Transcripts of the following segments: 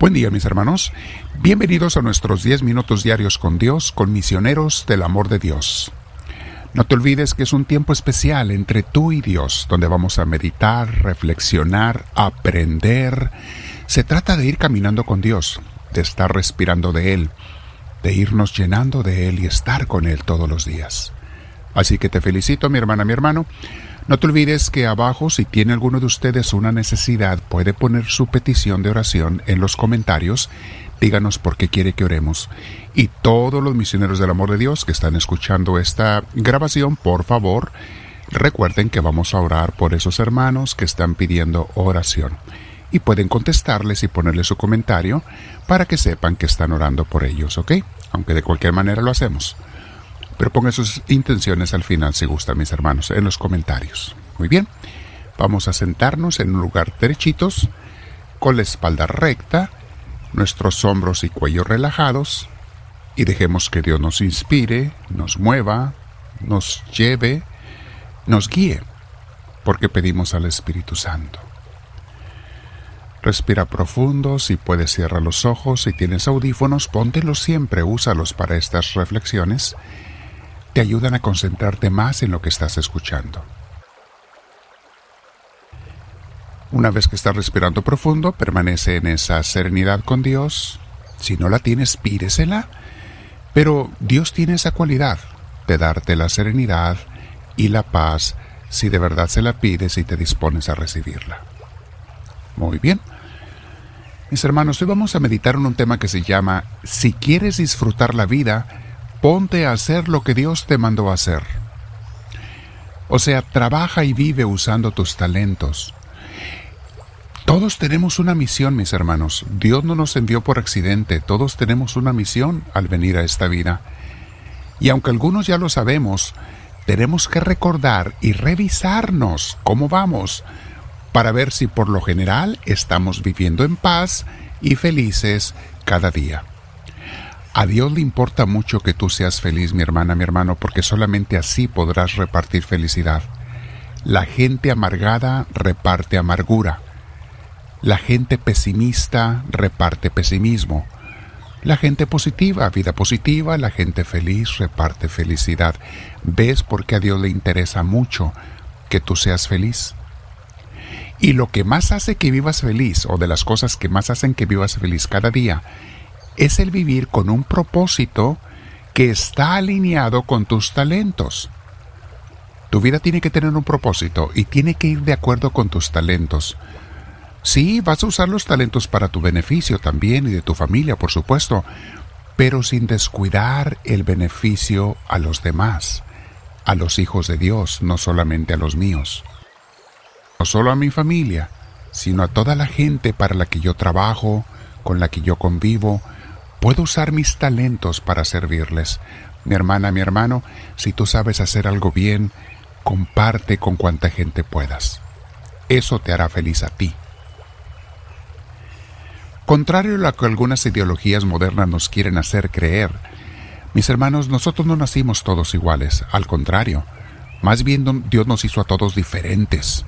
Buen día mis hermanos, bienvenidos a nuestros 10 minutos diarios con Dios, con misioneros del amor de Dios. No te olvides que es un tiempo especial entre tú y Dios, donde vamos a meditar, reflexionar, aprender. Se trata de ir caminando con Dios, de estar respirando de Él, de irnos llenando de Él y estar con Él todos los días. Así que te felicito, mi hermana, mi hermano. No te olvides que abajo, si tiene alguno de ustedes una necesidad, puede poner su petición de oración en los comentarios. Díganos por qué quiere que oremos. Y todos los misioneros del amor de Dios que están escuchando esta grabación, por favor, recuerden que vamos a orar por esos hermanos que están pidiendo oración. Y pueden contestarles y ponerle su comentario para que sepan que están orando por ellos, ¿ok? Aunque de cualquier manera lo hacemos. Pero pongan sus intenciones al final si gustan, mis hermanos, en los comentarios. Muy bien, vamos a sentarnos en un lugar derechitos, con la espalda recta, nuestros hombros y cuello relajados, y dejemos que Dios nos inspire, nos mueva, nos lleve, nos guíe, porque pedimos al Espíritu Santo. Respira profundo, si puedes cierra los ojos, si tienes audífonos, póntelos siempre, úsalos para estas reflexiones te ayudan a concentrarte más en lo que estás escuchando. Una vez que estás respirando profundo, permanece en esa serenidad con Dios. Si no la tienes, pídesela. Pero Dios tiene esa cualidad de darte la serenidad y la paz si de verdad se la pides y te dispones a recibirla. Muy bien. Mis hermanos, hoy vamos a meditar en un tema que se llama Si quieres disfrutar la vida, ponte a hacer lo que Dios te mandó a hacer. O sea, trabaja y vive usando tus talentos. Todos tenemos una misión, mis hermanos. Dios no nos envió por accidente. Todos tenemos una misión al venir a esta vida. Y aunque algunos ya lo sabemos, tenemos que recordar y revisarnos cómo vamos para ver si por lo general estamos viviendo en paz y felices cada día. A Dios le importa mucho que tú seas feliz, mi hermana, mi hermano, porque solamente así podrás repartir felicidad. La gente amargada reparte amargura. La gente pesimista reparte pesimismo. La gente positiva, vida positiva, la gente feliz reparte felicidad. ¿Ves por qué a Dios le interesa mucho que tú seas feliz? Y lo que más hace que vivas feliz, o de las cosas que más hacen que vivas feliz cada día, es el vivir con un propósito que está alineado con tus talentos. Tu vida tiene que tener un propósito y tiene que ir de acuerdo con tus talentos. Sí, vas a usar los talentos para tu beneficio también y de tu familia, por supuesto, pero sin descuidar el beneficio a los demás, a los hijos de Dios, no solamente a los míos. No solo a mi familia, sino a toda la gente para la que yo trabajo, con la que yo convivo, Puedo usar mis talentos para servirles. Mi hermana, mi hermano, si tú sabes hacer algo bien, comparte con cuanta gente puedas. Eso te hará feliz a ti. Contrario a lo que algunas ideologías modernas nos quieren hacer creer, mis hermanos, nosotros no nacimos todos iguales, al contrario, más bien Dios nos hizo a todos diferentes,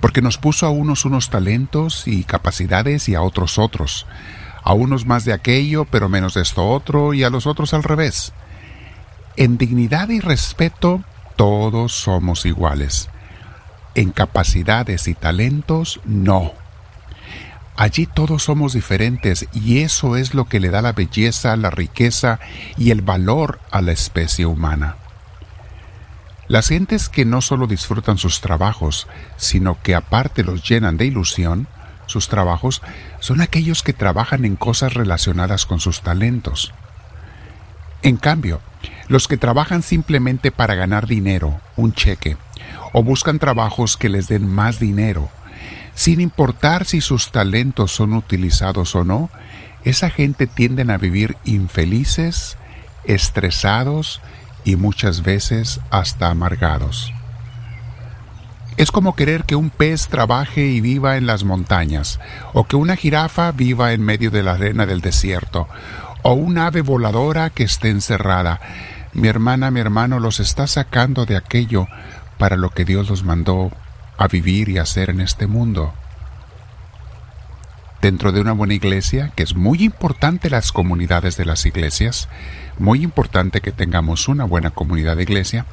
porque nos puso a unos unos talentos y capacidades y a otros otros a unos más de aquello, pero menos de esto otro, y a los otros al revés. En dignidad y respeto, todos somos iguales. En capacidades y talentos, no. Allí todos somos diferentes y eso es lo que le da la belleza, la riqueza y el valor a la especie humana. Las gentes que no solo disfrutan sus trabajos, sino que aparte los llenan de ilusión, sus trabajos son aquellos que trabajan en cosas relacionadas con sus talentos. En cambio, los que trabajan simplemente para ganar dinero, un cheque, o buscan trabajos que les den más dinero, sin importar si sus talentos son utilizados o no, esa gente tienden a vivir infelices, estresados y muchas veces hasta amargados. Es como querer que un pez trabaje y viva en las montañas, o que una jirafa viva en medio de la arena del desierto, o un ave voladora que esté encerrada. Mi hermana, mi hermano los está sacando de aquello para lo que Dios los mandó a vivir y hacer en este mundo. dentro de una buena iglesia, que es muy importante las comunidades de las iglesias, muy importante que tengamos una buena comunidad de iglesia.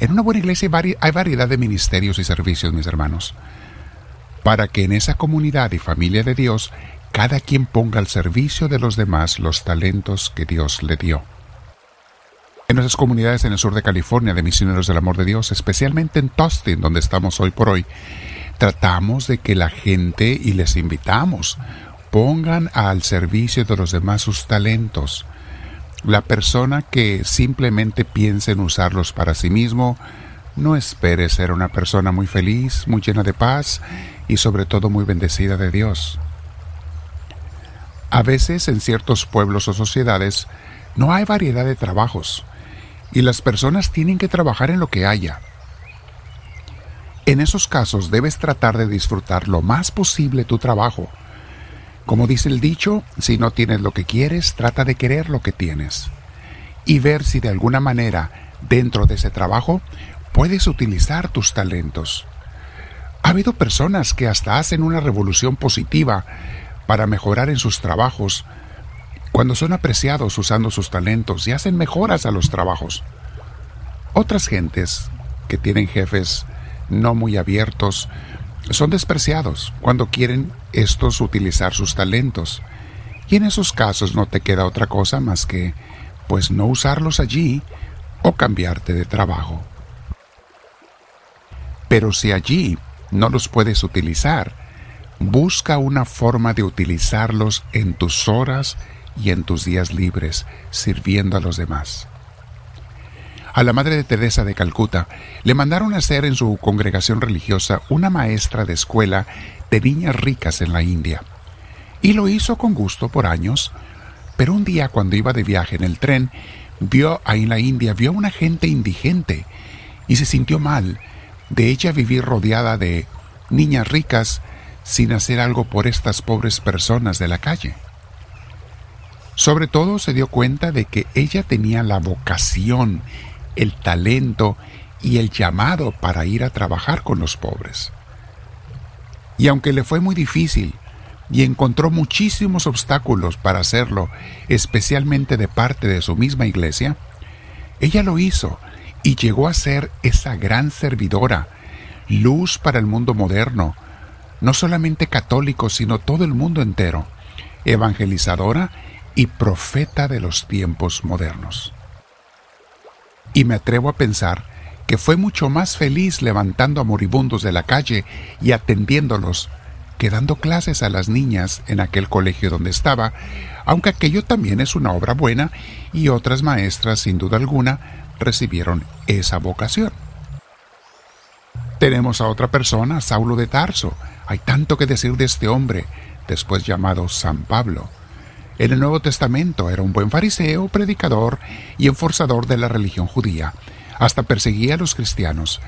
En una buena iglesia hay variedad de ministerios y servicios, mis hermanos, para que en esa comunidad y familia de Dios cada quien ponga al servicio de los demás los talentos que Dios le dio. En nuestras comunidades en el sur de California de misioneros del amor de Dios, especialmente en Tustin, donde estamos hoy por hoy, tratamos de que la gente y les invitamos pongan al servicio de los demás sus talentos. La persona que simplemente piense en usarlos para sí mismo, no espere ser una persona muy feliz, muy llena de paz y sobre todo muy bendecida de Dios. A veces en ciertos pueblos o sociedades no hay variedad de trabajos y las personas tienen que trabajar en lo que haya. En esos casos debes tratar de disfrutar lo más posible tu trabajo. Como dice el dicho, si no tienes lo que quieres, trata de querer lo que tienes. Y ver si de alguna manera, dentro de ese trabajo, puedes utilizar tus talentos. Ha habido personas que hasta hacen una revolución positiva para mejorar en sus trabajos cuando son apreciados usando sus talentos y hacen mejoras a los trabajos. Otras gentes que tienen jefes no muy abiertos, son despreciados cuando quieren estos utilizar sus talentos. Y en esos casos no te queda otra cosa más que, pues, no usarlos allí o cambiarte de trabajo. Pero si allí no los puedes utilizar, busca una forma de utilizarlos en tus horas y en tus días libres, sirviendo a los demás a la Madre de Teresa de Calcuta, le mandaron a ser en su congregación religiosa una maestra de escuela de niñas ricas en la India. Y lo hizo con gusto por años, pero un día cuando iba de viaje en el tren, vio ahí en la India, vio a una gente indigente y se sintió mal de ella vivir rodeada de niñas ricas sin hacer algo por estas pobres personas de la calle. Sobre todo se dio cuenta de que ella tenía la vocación el talento y el llamado para ir a trabajar con los pobres. Y aunque le fue muy difícil y encontró muchísimos obstáculos para hacerlo, especialmente de parte de su misma iglesia, ella lo hizo y llegó a ser esa gran servidora, luz para el mundo moderno, no solamente católico, sino todo el mundo entero, evangelizadora y profeta de los tiempos modernos y me atrevo a pensar que fue mucho más feliz levantando a moribundos de la calle y atendiéndolos que dando clases a las niñas en aquel colegio donde estaba, aunque aquello también es una obra buena y otras maestras sin duda alguna recibieron esa vocación. Tenemos a otra persona, Saulo de Tarso. Hay tanto que decir de este hombre, después llamado San Pablo. En el Nuevo Testamento era un buen fariseo, predicador y enforzador de la religión judía. Hasta perseguía a los cristianos,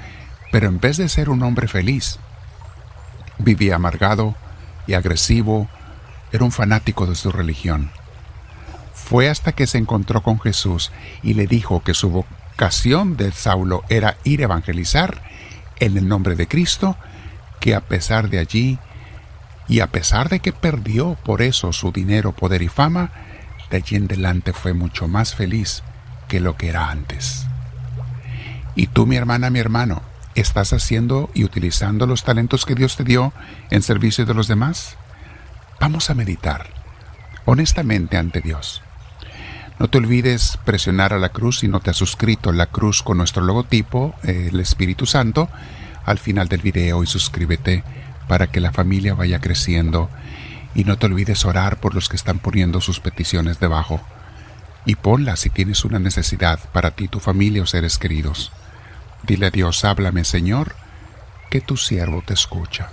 pero en vez de ser un hombre feliz, vivía amargado y agresivo, era un fanático de su religión. Fue hasta que se encontró con Jesús y le dijo que su vocación de Saulo era ir a evangelizar en el nombre de Cristo, que a pesar de allí y a pesar de que perdió por eso su dinero, poder y fama, de allí en adelante fue mucho más feliz que lo que era antes. Y tú, mi hermana, mi hermano, ¿estás haciendo y utilizando los talentos que Dios te dio en servicio de los demás? Vamos a meditar honestamente ante Dios. No te olvides presionar a la cruz si no te has suscrito la cruz con nuestro logotipo, el Espíritu Santo, al final del video y suscríbete para que la familia vaya creciendo y no te olvides orar por los que están poniendo sus peticiones debajo. Y ponla si tienes una necesidad para ti, tu familia o seres queridos. Dile a Dios, háblame Señor, que tu siervo te escucha.